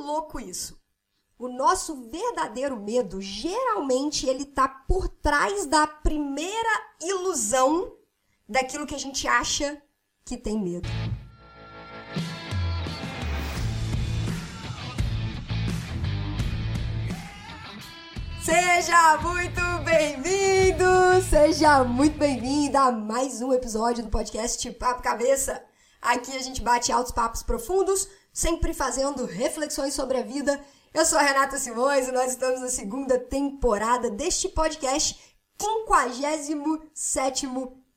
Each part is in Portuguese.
louco isso. O nosso verdadeiro medo, geralmente, ele tá por trás da primeira ilusão daquilo que a gente acha que tem medo. Seja muito bem-vindo, seja muito bem-vinda a mais um episódio do podcast Papo Cabeça. Aqui a gente bate altos papos profundos, sempre fazendo reflexões sobre a vida. Eu sou a Renata Simões e nós estamos na segunda temporada deste podcast, 57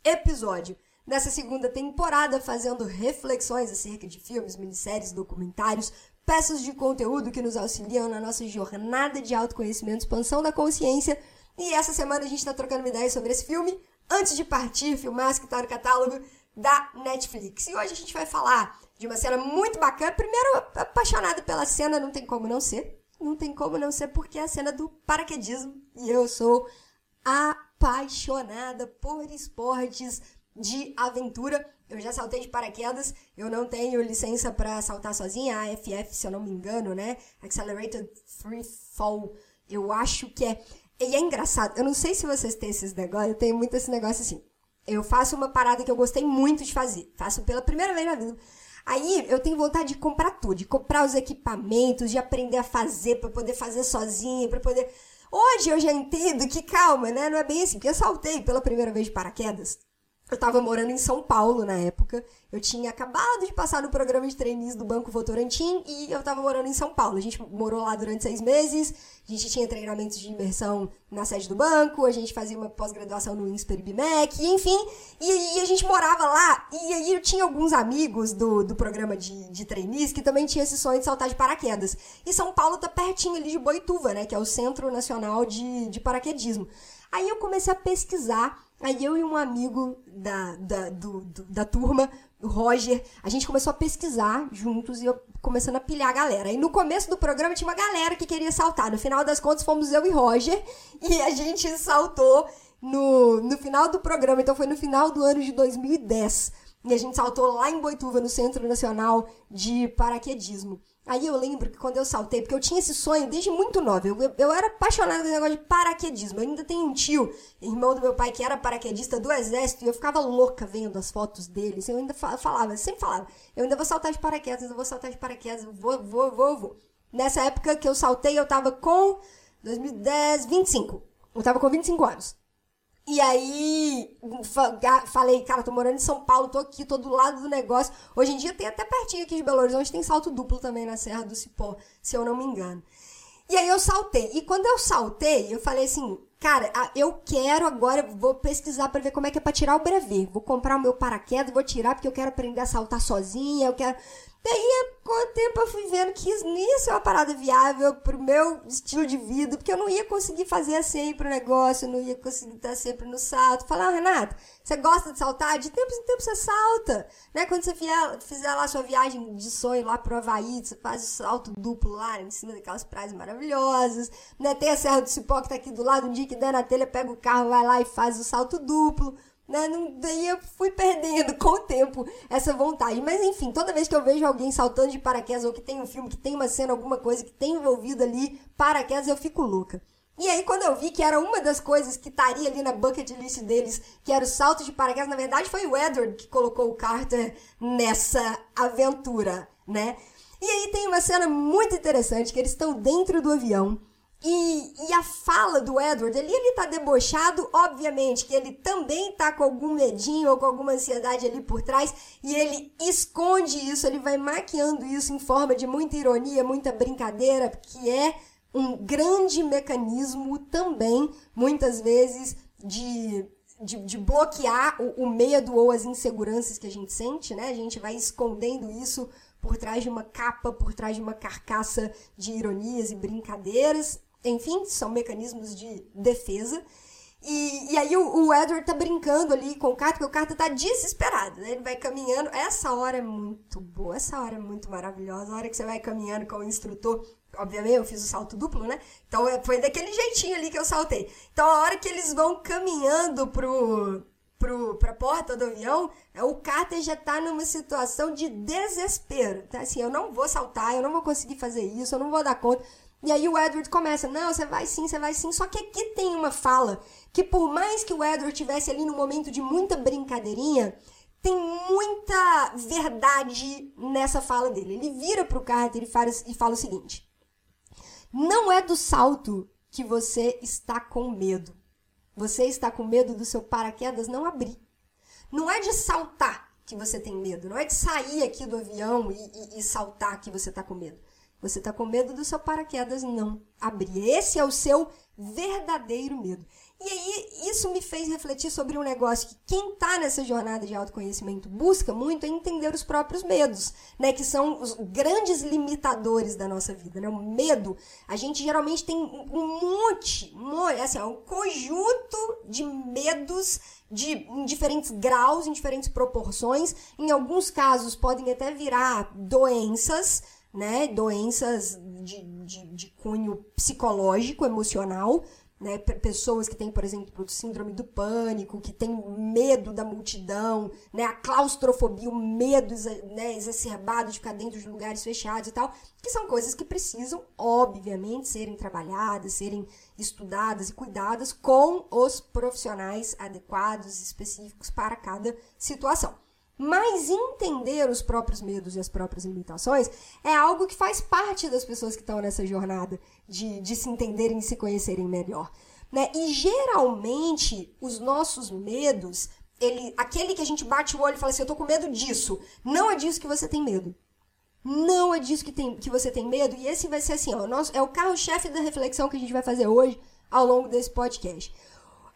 episódio. Nessa segunda temporada, fazendo reflexões acerca de filmes, minisséries, documentários, peças de conteúdo que nos auxiliam na nossa jornada de autoconhecimento, expansão da consciência. E essa semana a gente está trocando uma ideia sobre esse filme. Antes de partir, filmar que está no catálogo da Netflix. E hoje a gente vai falar de uma cena muito bacana. Primeiro, apaixonada pela cena, não tem como não ser. Não tem como não ser, porque é a cena do paraquedismo. E eu sou apaixonada por esportes de aventura. Eu já saltei de paraquedas, eu não tenho licença para saltar sozinha, a AFF, se eu não me engano, né? Accelerated Free Fall. Eu acho que é. E é engraçado, eu não sei se vocês têm esses negócios, eu tenho muito esse negócio assim. Eu faço uma parada que eu gostei muito de fazer. Faço pela primeira vez na vida. Aí eu tenho vontade de comprar tudo, de comprar os equipamentos, de aprender a fazer para poder fazer sozinha, para poder. Hoje eu já entendo que calma, né? Não é bem assim, porque eu saltei pela primeira vez de paraquedas. Eu estava morando em São Paulo na época. Eu tinha acabado de passar no programa de trainees do Banco Votorantim e eu estava morando em São Paulo. A gente morou lá durante seis meses. A gente tinha treinamentos de imersão na sede do banco. A gente fazia uma pós-graduação no INSPER e BMEC, enfim. E, e, a gente morava lá. E aí eu tinha alguns amigos do, do programa de, de trainees que também tinham esse sonho de saltar de paraquedas. E São Paulo tá pertinho ali de Boituva, né? Que é o Centro Nacional de, de Paraquedismo. Aí eu comecei a pesquisar Aí eu e um amigo da, da, do, do, da turma, o Roger, a gente começou a pesquisar juntos e eu começando a pilhar a galera. E no começo do programa tinha uma galera que queria saltar. No final das contas fomos eu e Roger e a gente saltou no, no final do programa. Então foi no final do ano de 2010. E a gente saltou lá em Boituva, no Centro Nacional de Paraquedismo. Aí eu lembro que quando eu saltei, porque eu tinha esse sonho desde muito nova, eu, eu, era apaixonada com negócio de paraquedismo. Eu ainda tenho um tio, irmão do meu pai, que era paraquedista do exército, e eu ficava louca vendo as fotos deles. Eu ainda falava, sempre falava, eu ainda vou saltar de paraquedas, eu vou saltar de paraquedas, vou, vou, vou, vou. Nessa época que eu saltei, eu tava com 2010, 25. Eu tava com 25 anos. E aí, falei, cara, tô morando em São Paulo, tô aqui, tô do lado do negócio. Hoje em dia tem até pertinho aqui de Belo Horizonte, tem salto duplo também na Serra do Cipó, se eu não me engano. E aí eu saltei. E quando eu saltei, eu falei assim, cara, eu quero agora, vou pesquisar para ver como é que é pra tirar o brevet. Vou comprar o meu paraquedas, vou tirar porque eu quero aprender a saltar sozinha, eu quero... Daí, com o tempo, eu fui vendo que isso não ia ser uma parada viável pro meu estilo de vida, porque eu não ia conseguir fazer sempre o negócio, não ia conseguir estar sempre no salto. Falar, ah, Renata, você gosta de saltar? De tempos em tempos você salta, né? Quando você fizer, fizer lá sua viagem de sonho lá pro Havaí, você faz o salto duplo lá em cima daquelas praias maravilhosas, né? Tem a Serra do Cipó que tá aqui do lado, um dia que der na telha, pega o carro, vai lá e faz o salto duplo. Né? Não, daí eu fui perdendo com o tempo essa vontade. Mas enfim, toda vez que eu vejo alguém saltando de paraquedas ou que tem um filme, que tem uma cena, alguma coisa que tem envolvido ali paraquedas, eu fico louca. E aí, quando eu vi que era uma das coisas que estaria ali na bucket list deles, que era o salto de paraquedas, na verdade foi o Edward que colocou o Carter nessa aventura, né? E aí tem uma cena muito interessante, que eles estão dentro do avião, e, e, a fala do Edward, ele, ele tá debochado, obviamente, que ele também tá com algum medinho ou com alguma ansiedade ali por trás, e ele esconde isso, ele vai maquiando isso em forma de muita ironia, muita brincadeira, que é um grande mecanismo também, muitas vezes, de, de, de bloquear o, o medo ou as inseguranças que a gente sente, né? A gente vai escondendo isso por trás de uma capa, por trás de uma carcaça de ironias e brincadeiras. Enfim, são mecanismos de defesa. E, e aí o, o, Edward tá brincando ali com o Carter, porque o Carter tá desesperado, né? Ele vai caminhando. Essa hora é muito boa, essa hora é muito maravilhosa. A hora que você vai caminhando com o instrutor. Obviamente, eu fiz o salto duplo, né? Então é, foi daquele jeitinho ali que eu saltei. Então a hora que eles vão caminhando pro, pro, pra porta do avião, é, o Carter já tá numa situação de desespero. Tá assim, eu não vou saltar, eu não vou conseguir fazer isso, eu não vou dar conta. E aí o Edward começa, não, você vai sim, você vai sim. Só que aqui tem uma fala que por mais que o Edward tivesse ali no momento de muita brincadeirinha, tem muita verdade nessa fala dele. Ele vira pro Carter e fala, e fala o seguinte: Não é do salto que você está com medo. Você está com medo do seu paraquedas não abrir. Não é de saltar que você tem medo. Não é de sair aqui do avião e, e, e saltar que você está com medo. Você está com medo do seu paraquedas não abrir. Esse é o seu verdadeiro medo. E aí, isso me fez refletir sobre um negócio que quem está nessa jornada de autoconhecimento busca muito é entender os próprios medos, né? Que são os grandes limitadores da nossa vida, né? O medo, a gente geralmente tem um monte, assim, um conjunto de medos de, em diferentes graus, em diferentes proporções. Em alguns casos, podem até virar doenças, né? Doenças de, de, de cunho psicológico, emocional né, pessoas que têm, por exemplo, síndrome do pânico, que têm medo da multidão, né, a claustrofobia, o medo né, exacerbado de ficar dentro de lugares fechados e tal, que são coisas que precisam, obviamente, serem trabalhadas, serem estudadas e cuidadas com os profissionais adequados, específicos para cada situação. Mas entender os próprios medos e as próprias limitações é algo que faz parte das pessoas que estão nessa jornada de, de se entenderem e se conhecerem melhor. Né? E geralmente os nossos medos, ele, aquele que a gente bate o olho e fala assim, eu tô com medo disso, não é disso que você tem medo. Não é disso que, tem, que você tem medo. E esse vai ser assim, ó, nosso, é o carro-chefe da reflexão que a gente vai fazer hoje ao longo desse podcast.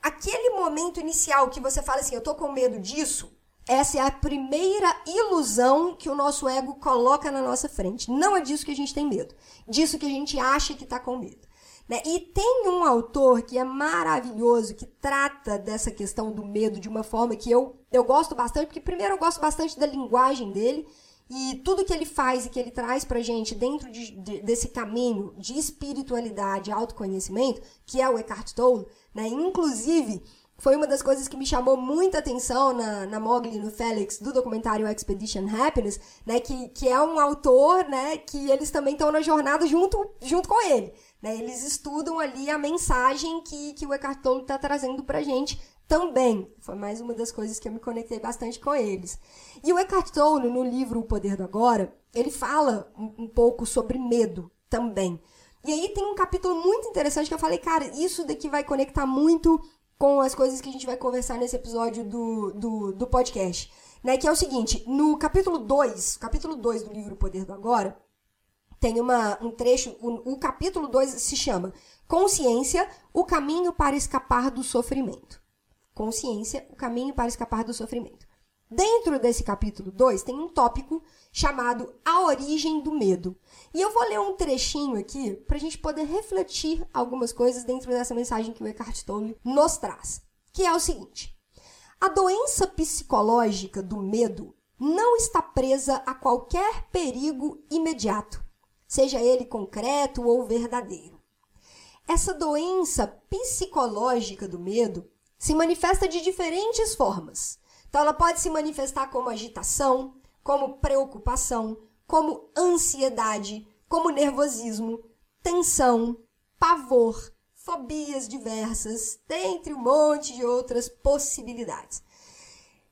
Aquele momento inicial que você fala assim, eu tô com medo disso, essa é a primeira ilusão que o nosso ego coloca na nossa frente. Não é disso que a gente tem medo. Disso que a gente acha que está com medo. Né? E tem um autor que é maravilhoso, que trata dessa questão do medo de uma forma que eu, eu gosto bastante, porque primeiro eu gosto bastante da linguagem dele, e tudo que ele faz e que ele traz pra gente dentro de, de, desse caminho de espiritualidade e autoconhecimento, que é o Eckhart Tolle, né? Inclusive, foi uma das coisas que me chamou muita atenção na, na Mogli, no Félix, do documentário Expedition Happiness, né, que, que é um autor, né, que eles também estão na jornada junto, junto com ele, né, eles estudam ali a mensagem que, que o Eckhart Tolle está trazendo pra gente também. Foi mais uma das coisas que eu me conectei bastante com eles. E o Eckhart Tolle, no livro O Poder do Agora, ele fala um, um pouco sobre medo também. E aí tem um capítulo muito interessante que eu falei, cara, isso daqui vai conectar muito com as coisas que a gente vai conversar nesse episódio do, do, do podcast. Né, que é o seguinte, no capítulo 2, capítulo 2 do livro Poder do Agora, tem uma, um trecho, o, o capítulo 2 se chama Consciência, o caminho para escapar do sofrimento. Consciência, o caminho para escapar do sofrimento. Dentro desse capítulo 2 tem um tópico chamado A Origem do Medo. E eu vou ler um trechinho aqui para a gente poder refletir algumas coisas dentro dessa mensagem que o Eckhart Tolle nos traz, que é o seguinte: a doença psicológica do medo não está presa a qualquer perigo imediato, seja ele concreto ou verdadeiro. Essa doença psicológica do medo se manifesta de diferentes formas então, ela pode se manifestar como agitação, como preocupação, como ansiedade, como nervosismo, tensão, pavor, fobias diversas, dentre um monte de outras possibilidades.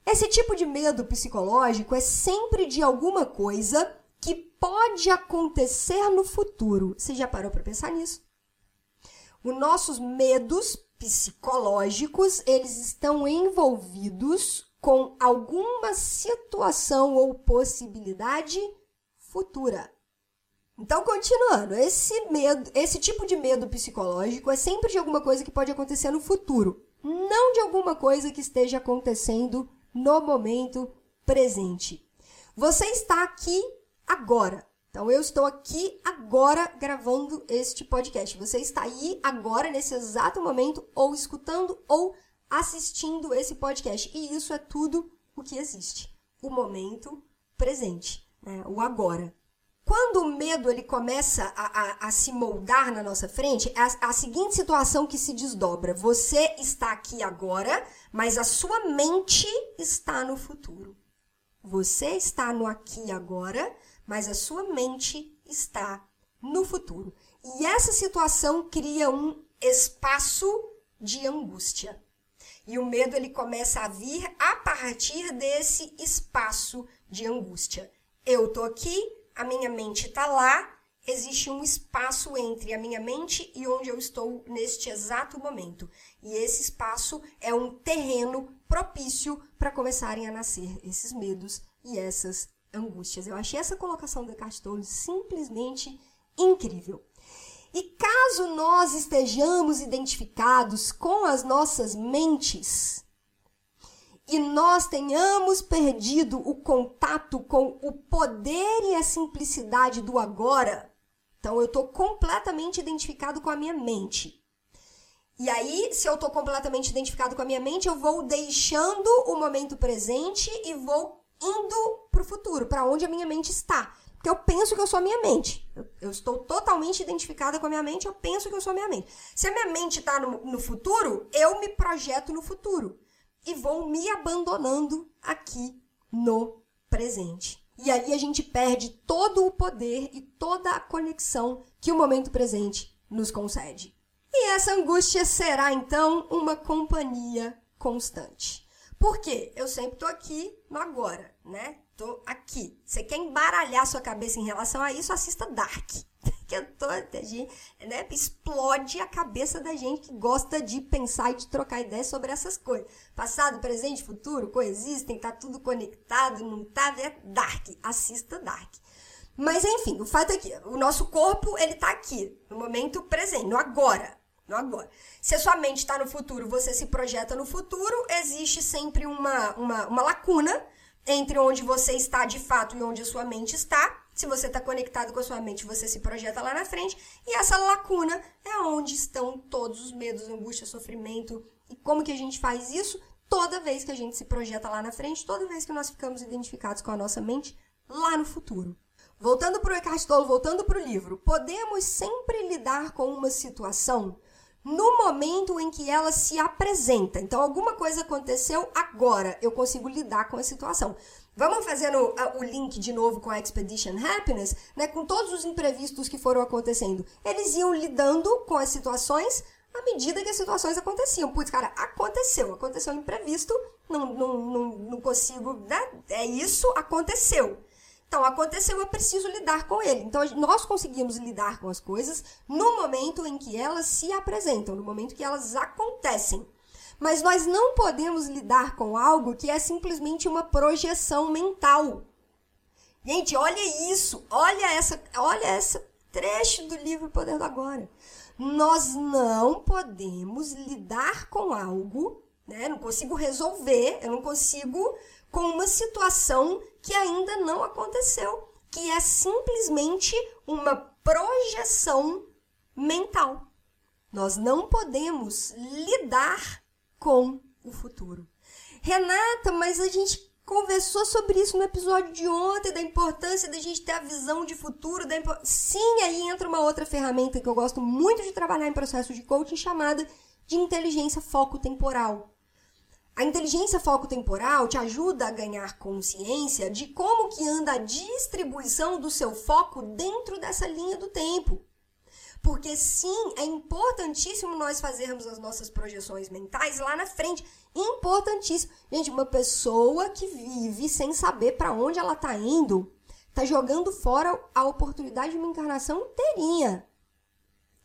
Esse tipo de medo psicológico é sempre de alguma coisa que pode acontecer no futuro. Você já parou para pensar nisso? Os nossos medos psicológicos, eles estão envolvidos com alguma situação ou possibilidade futura. Então, continuando, esse medo, esse tipo de medo psicológico é sempre de alguma coisa que pode acontecer no futuro, não de alguma coisa que esteja acontecendo no momento presente. Você está aqui agora. Então, eu estou aqui agora gravando este podcast. Você está aí agora, nesse exato momento, ou escutando ou assistindo esse podcast. E isso é tudo o que existe. O momento presente, né? o agora. Quando o medo ele começa a, a, a se moldar na nossa frente, é a, a seguinte situação que se desdobra. Você está aqui agora, mas a sua mente está no futuro. Você está no aqui agora, mas a sua mente está no futuro. E essa situação cria um espaço de angústia. E o medo ele começa a vir a partir desse espaço de angústia. Eu tô aqui, a minha mente está lá, existe um espaço entre a minha mente e onde eu estou neste exato momento. E esse espaço é um terreno propício para começarem a nascer esses medos e essas angústias. Eu achei essa colocação do Tolle simplesmente incrível. E caso nós estejamos identificados com as nossas mentes, e nós tenhamos perdido o contato com o poder e a simplicidade do agora, então eu estou completamente identificado com a minha mente. E aí, se eu estou completamente identificado com a minha mente, eu vou deixando o momento presente e vou indo para o futuro, para onde a minha mente está. Porque eu penso que eu sou a minha mente. Eu, eu, estou totalmente identificada com a minha mente, eu penso que eu sou a minha mente. Se a minha mente está no, no futuro, eu me projeto no futuro e vou me abandonando aqui no presente. E aí a gente perde todo o poder e toda a conexão que o momento presente nos concede. E essa angústia será então uma companhia constante. Por quê? Eu sempre estou aqui no agora, né? Tô aqui. Você quer embaralhar sua cabeça em relação a isso? Assista Dark que eu tô, né, explode a cabeça da gente que gosta de pensar e de trocar ideias sobre essas coisas. Passado, presente, futuro, coexistem, tá tudo conectado, não tá, é dark. Assista Dark. Mas enfim, o fato é que o nosso corpo, ele tá aqui, no momento presente, no agora. No agora. Se a sua mente está no futuro, você se projeta no futuro, existe sempre uma, uma, uma lacuna entre onde você está de fato e onde a sua mente está. Se você está conectado com a sua mente, você se projeta lá na frente. E essa lacuna é onde estão todos os medos, angústia, sofrimento. E como que a gente faz isso? Toda vez que a gente se projeta lá na frente, toda vez que nós ficamos identificados com a nossa mente lá no futuro. Voltando para o Eckhart Tolle, voltando para o livro, podemos sempre lidar com uma situação no momento em que ela se apresenta. Então, alguma coisa aconteceu agora, eu consigo lidar com a situação. Vamos fazendo o link de novo com a Expedition Happiness, né? Com todos os imprevistos que foram acontecendo. Eles iam lidando com as situações à medida que as situações aconteciam. Putz, cara, aconteceu, aconteceu imprevisto, não, não, não, não consigo, né? É isso, aconteceu. Então, aconteceu, eu preciso lidar com ele. Então, nós conseguimos lidar com as coisas no momento em que elas se apresentam, no momento que elas acontecem. Mas nós não podemos lidar com algo que é simplesmente uma projeção mental. Gente, olha isso, olha essa, olha essa trecho do livro Poder do Agora. Nós não podemos lidar com algo, né? Não consigo resolver, eu não consigo com uma situação que ainda não aconteceu, que é simplesmente uma projeção mental. Nós não podemos lidar com o futuro. Renata, mas a gente conversou sobre isso no episódio de ontem, da importância da gente ter a visão de futuro. Da impo... Sim, aí entra uma outra ferramenta que eu gosto muito de trabalhar em processo de coaching, chamada de inteligência foco-temporal. A inteligência foco-temporal te ajuda a ganhar consciência de como que anda a distribuição do seu foco dentro dessa linha do tempo. Porque sim, é importantíssimo nós fazermos as nossas projeções mentais lá na frente. Importantíssimo. Gente, uma pessoa que vive sem saber para onde ela está indo, tá jogando fora a oportunidade de uma encarnação inteirinha.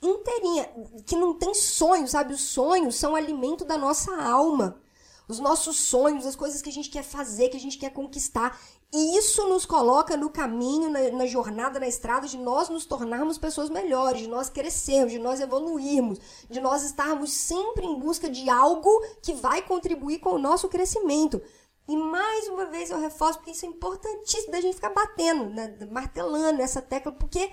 Inteirinha. Que não tem sonho, sabe? Os sonhos são alimento da nossa alma os nossos sonhos, as coisas que a gente quer fazer, que a gente quer conquistar. E isso nos coloca no caminho, na, na, jornada, na estrada de nós nos tornarmos pessoas melhores, de nós crescermos, de nós evoluirmos, de nós estarmos sempre em busca de algo que vai contribuir com o nosso crescimento. E mais uma vez eu reforço, porque isso é importantíssimo da gente ficar batendo, né, martelando essa tecla, porque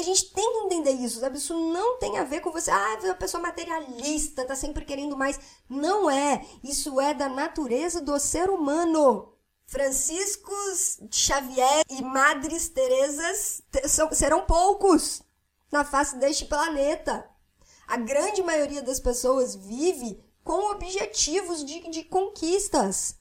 a gente tem que entender isso, sabe? Isso não tem a ver com você, ah, é uma pessoa materialista, tá sempre querendo mais. Não é. Isso é da natureza do ser humano. Franciscos Xavier e Madres Terezas serão poucos na face deste planeta. A grande maioria das pessoas vive com objetivos de, de conquistas.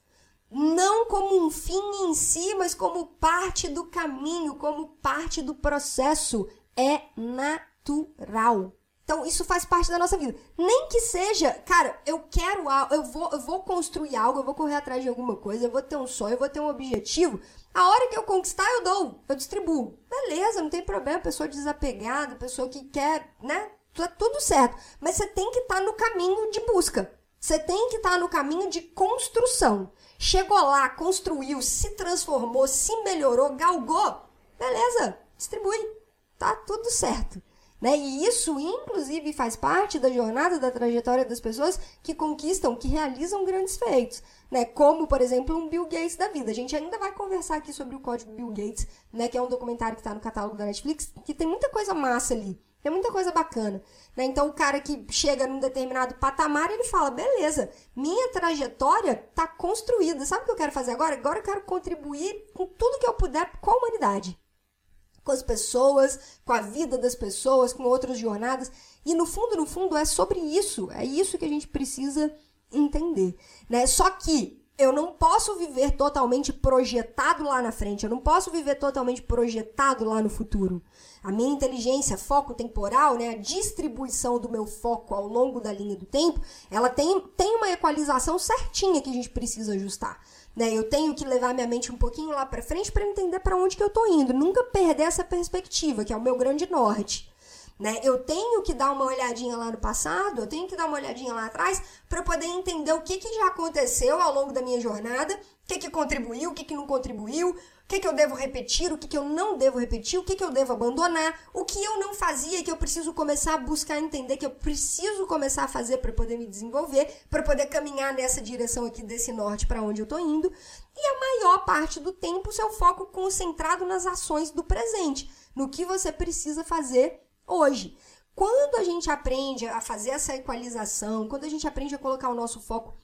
Não como um fim em si, mas como parte do caminho, como parte do processo. É natural. Então, isso faz parte da nossa vida. Nem que seja, cara, eu quero algo, eu vou, eu vou construir algo, eu vou correr atrás de alguma coisa, eu vou ter um sonho, eu vou ter um objetivo. A hora que eu conquistar, eu dou, eu distribuo. Beleza, não tem problema, pessoa desapegada, pessoa que quer, né? Tá tudo certo. Mas você tem que estar tá no caminho de busca. Você tem que estar tá no caminho de construção. Chegou lá, construiu, se transformou, se melhorou, galgou. Beleza, distribui. Tá tudo certo. Né? E isso, inclusive, faz parte da jornada, da trajetória das pessoas que conquistam, que realizam grandes feitos. Né? Como, por exemplo, um Bill Gates da vida. A gente ainda vai conversar aqui sobre o código Bill Gates, né? que é um documentário que está no catálogo da Netflix, que tem muita coisa massa ali. Tem muita coisa bacana. Né? Então, o cara que chega num determinado patamar, ele fala: beleza, minha trajetória está construída. Sabe o que eu quero fazer agora? Agora eu quero contribuir com tudo que eu puder com a humanidade com as pessoas, com a vida das pessoas, com outras jornadas. E no fundo, no fundo, é sobre isso. É isso que a gente precisa entender. Né? Só que eu não posso viver totalmente projetado lá na frente, eu não posso viver totalmente projetado lá no futuro. A minha inteligência, foco temporal, né, a distribuição do meu foco ao longo da linha do tempo, ela tem, tem uma equalização certinha que a gente precisa ajustar. Né? Eu tenho que levar minha mente um pouquinho lá para frente para entender para onde que eu tô indo, nunca perder essa perspectiva, que é o meu grande norte. Né? Eu tenho que dar uma olhadinha lá no passado, eu tenho que dar uma olhadinha lá atrás para poder entender o que, que já aconteceu ao longo da minha jornada, o que, que contribuiu, o que, que não contribuiu, que, que eu devo repetir, o que, que eu não devo repetir, o que, que eu devo abandonar, o que eu não fazia que eu preciso começar a buscar entender, que eu preciso começar a fazer para poder me desenvolver, para poder caminhar nessa direção aqui desse norte para onde eu estou indo. E a maior parte do tempo, seu foco concentrado nas ações do presente, no que você precisa fazer hoje. Quando a gente aprende a fazer essa equalização, quando a gente aprende a colocar o nosso foco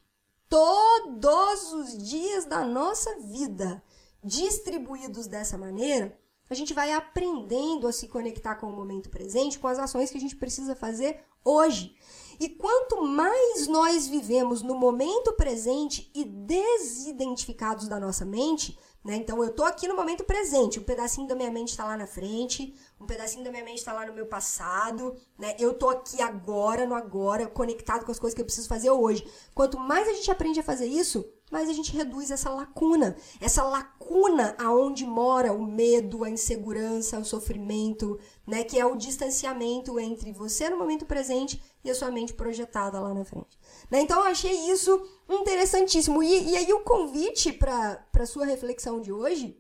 todos os dias da nossa vida, distribuídos dessa maneira, a gente vai aprendendo a se conectar com o momento presente, com as ações que a gente precisa fazer hoje. E quanto mais nós vivemos no momento presente e desidentificados da nossa mente, né? Então eu tô aqui no momento presente, um pedacinho da minha mente está lá na frente, um pedacinho da minha mente está lá no meu passado, né? Eu tô aqui agora, no agora, conectado com as coisas que eu preciso fazer hoje. Quanto mais a gente aprende a fazer isso, mas a gente reduz essa lacuna, essa lacuna aonde mora o medo, a insegurança, o sofrimento, né, que é o distanciamento entre você no momento presente e a sua mente projetada lá na frente. Né? Então eu achei isso interessantíssimo. E, e aí o convite para a sua reflexão de hoje,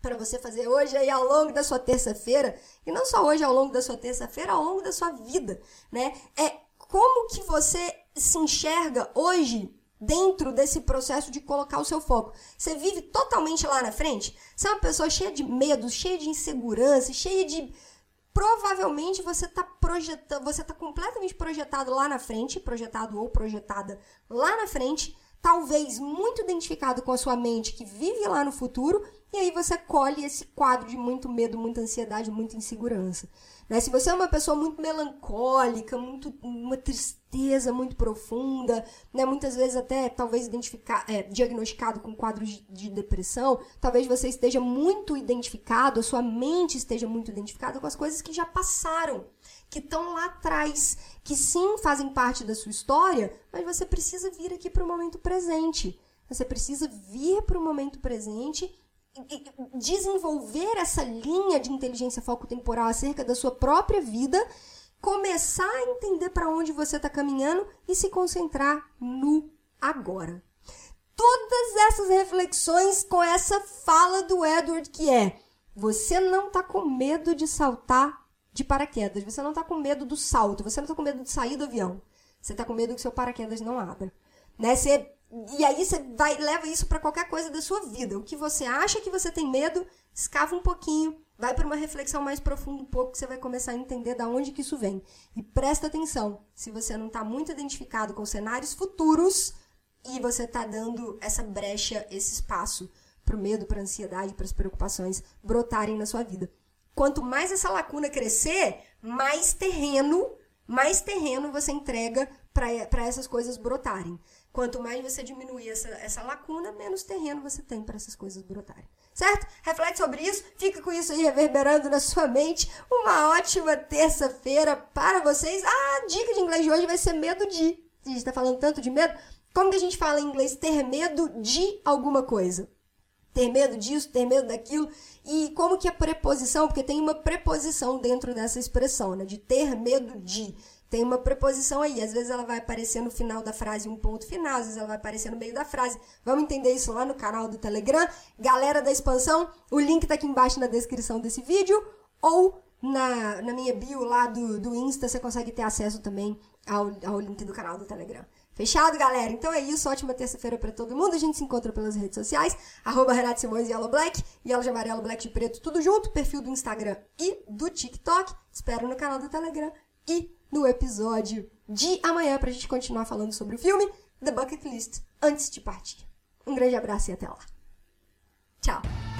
para você fazer hoje aí ao longo da sua terça-feira, e não só hoje ao longo da sua terça-feira, ao longo da sua vida, né? É como que você se enxerga hoje dentro desse processo de colocar o seu foco. Você vive totalmente lá na frente? Você é uma pessoa cheia de medo, cheia de insegurança, cheia de provavelmente você está projetando, você está completamente projetado lá na frente, projetado ou projetada lá na frente, talvez muito identificado com a sua mente que vive lá no futuro, e aí você colhe esse quadro de muito medo, muita ansiedade, muita insegurança. Né? Se você é uma pessoa muito melancólica, muito, uma tristeza muito profunda, né? muitas vezes até talvez identificar, é, diagnosticado com quadros de, de depressão, talvez você esteja muito identificado, a sua mente esteja muito identificada com as coisas que já passaram, que estão lá atrás, que sim fazem parte da sua história, mas você precisa vir aqui para o momento presente. Você precisa vir para o momento presente desenvolver essa linha de inteligência foco temporal acerca da sua própria vida, começar a entender para onde você está caminhando e se concentrar no agora. Todas essas reflexões com essa fala do Edward que é: você não está com medo de saltar de paraquedas, você não está com medo do salto, você não está com medo de sair do avião, você está com medo que seu paraquedas não abra. Né? Você e aí você vai leva isso para qualquer coisa da sua vida. O que você acha que você tem medo, escava um pouquinho, vai para uma reflexão mais profunda um pouco, que você vai começar a entender da onde que isso vem. E presta atenção, se você não está muito identificado com cenários futuros e você está dando essa brecha, esse espaço pro medo, pra ansiedade, para as preocupações brotarem na sua vida. Quanto mais essa lacuna crescer, mais terreno, mais terreno você entrega para essas coisas brotarem. Quanto mais você diminuir essa, essa lacuna, menos terreno você tem para essas coisas brotarem. Certo? Reflete sobre isso, fica com isso aí reverberando na sua mente. Uma ótima terça-feira para vocês. Ah, a dica de inglês de hoje vai ser medo de. A gente está falando tanto de medo. Como que a gente fala em inglês ter medo de alguma coisa? ter medo disso, ter medo daquilo. E como que a preposição, porque tem uma preposição dentro dessa expressão, né? De ter medo de. Tem uma preposição aí. Às vezes ela vai aparecer no final da frase um ponto final, às vezes ela vai aparecer no meio da frase. Vamos entender isso lá no canal do Telegram. Galera da expansão, o link tá aqui embaixo na descrição desse vídeo. Ou na, na minha bio lá do, do Insta, você consegue ter acesso também ao, ao link do canal do Telegram. Fechado, galera? Então é isso. Ótima terça-feira para todo mundo. A gente se encontra pelas redes sociais. Arroba Renato Simões Yellow Black. Yellow de amarelo, Black de preto, tudo junto. Perfil do Instagram e do TikTok. Espero no canal do Telegram e no episódio de amanhã pra gente continuar falando sobre o filme The Bucket List antes de partir. Um grande abraço e até lá. Tchau!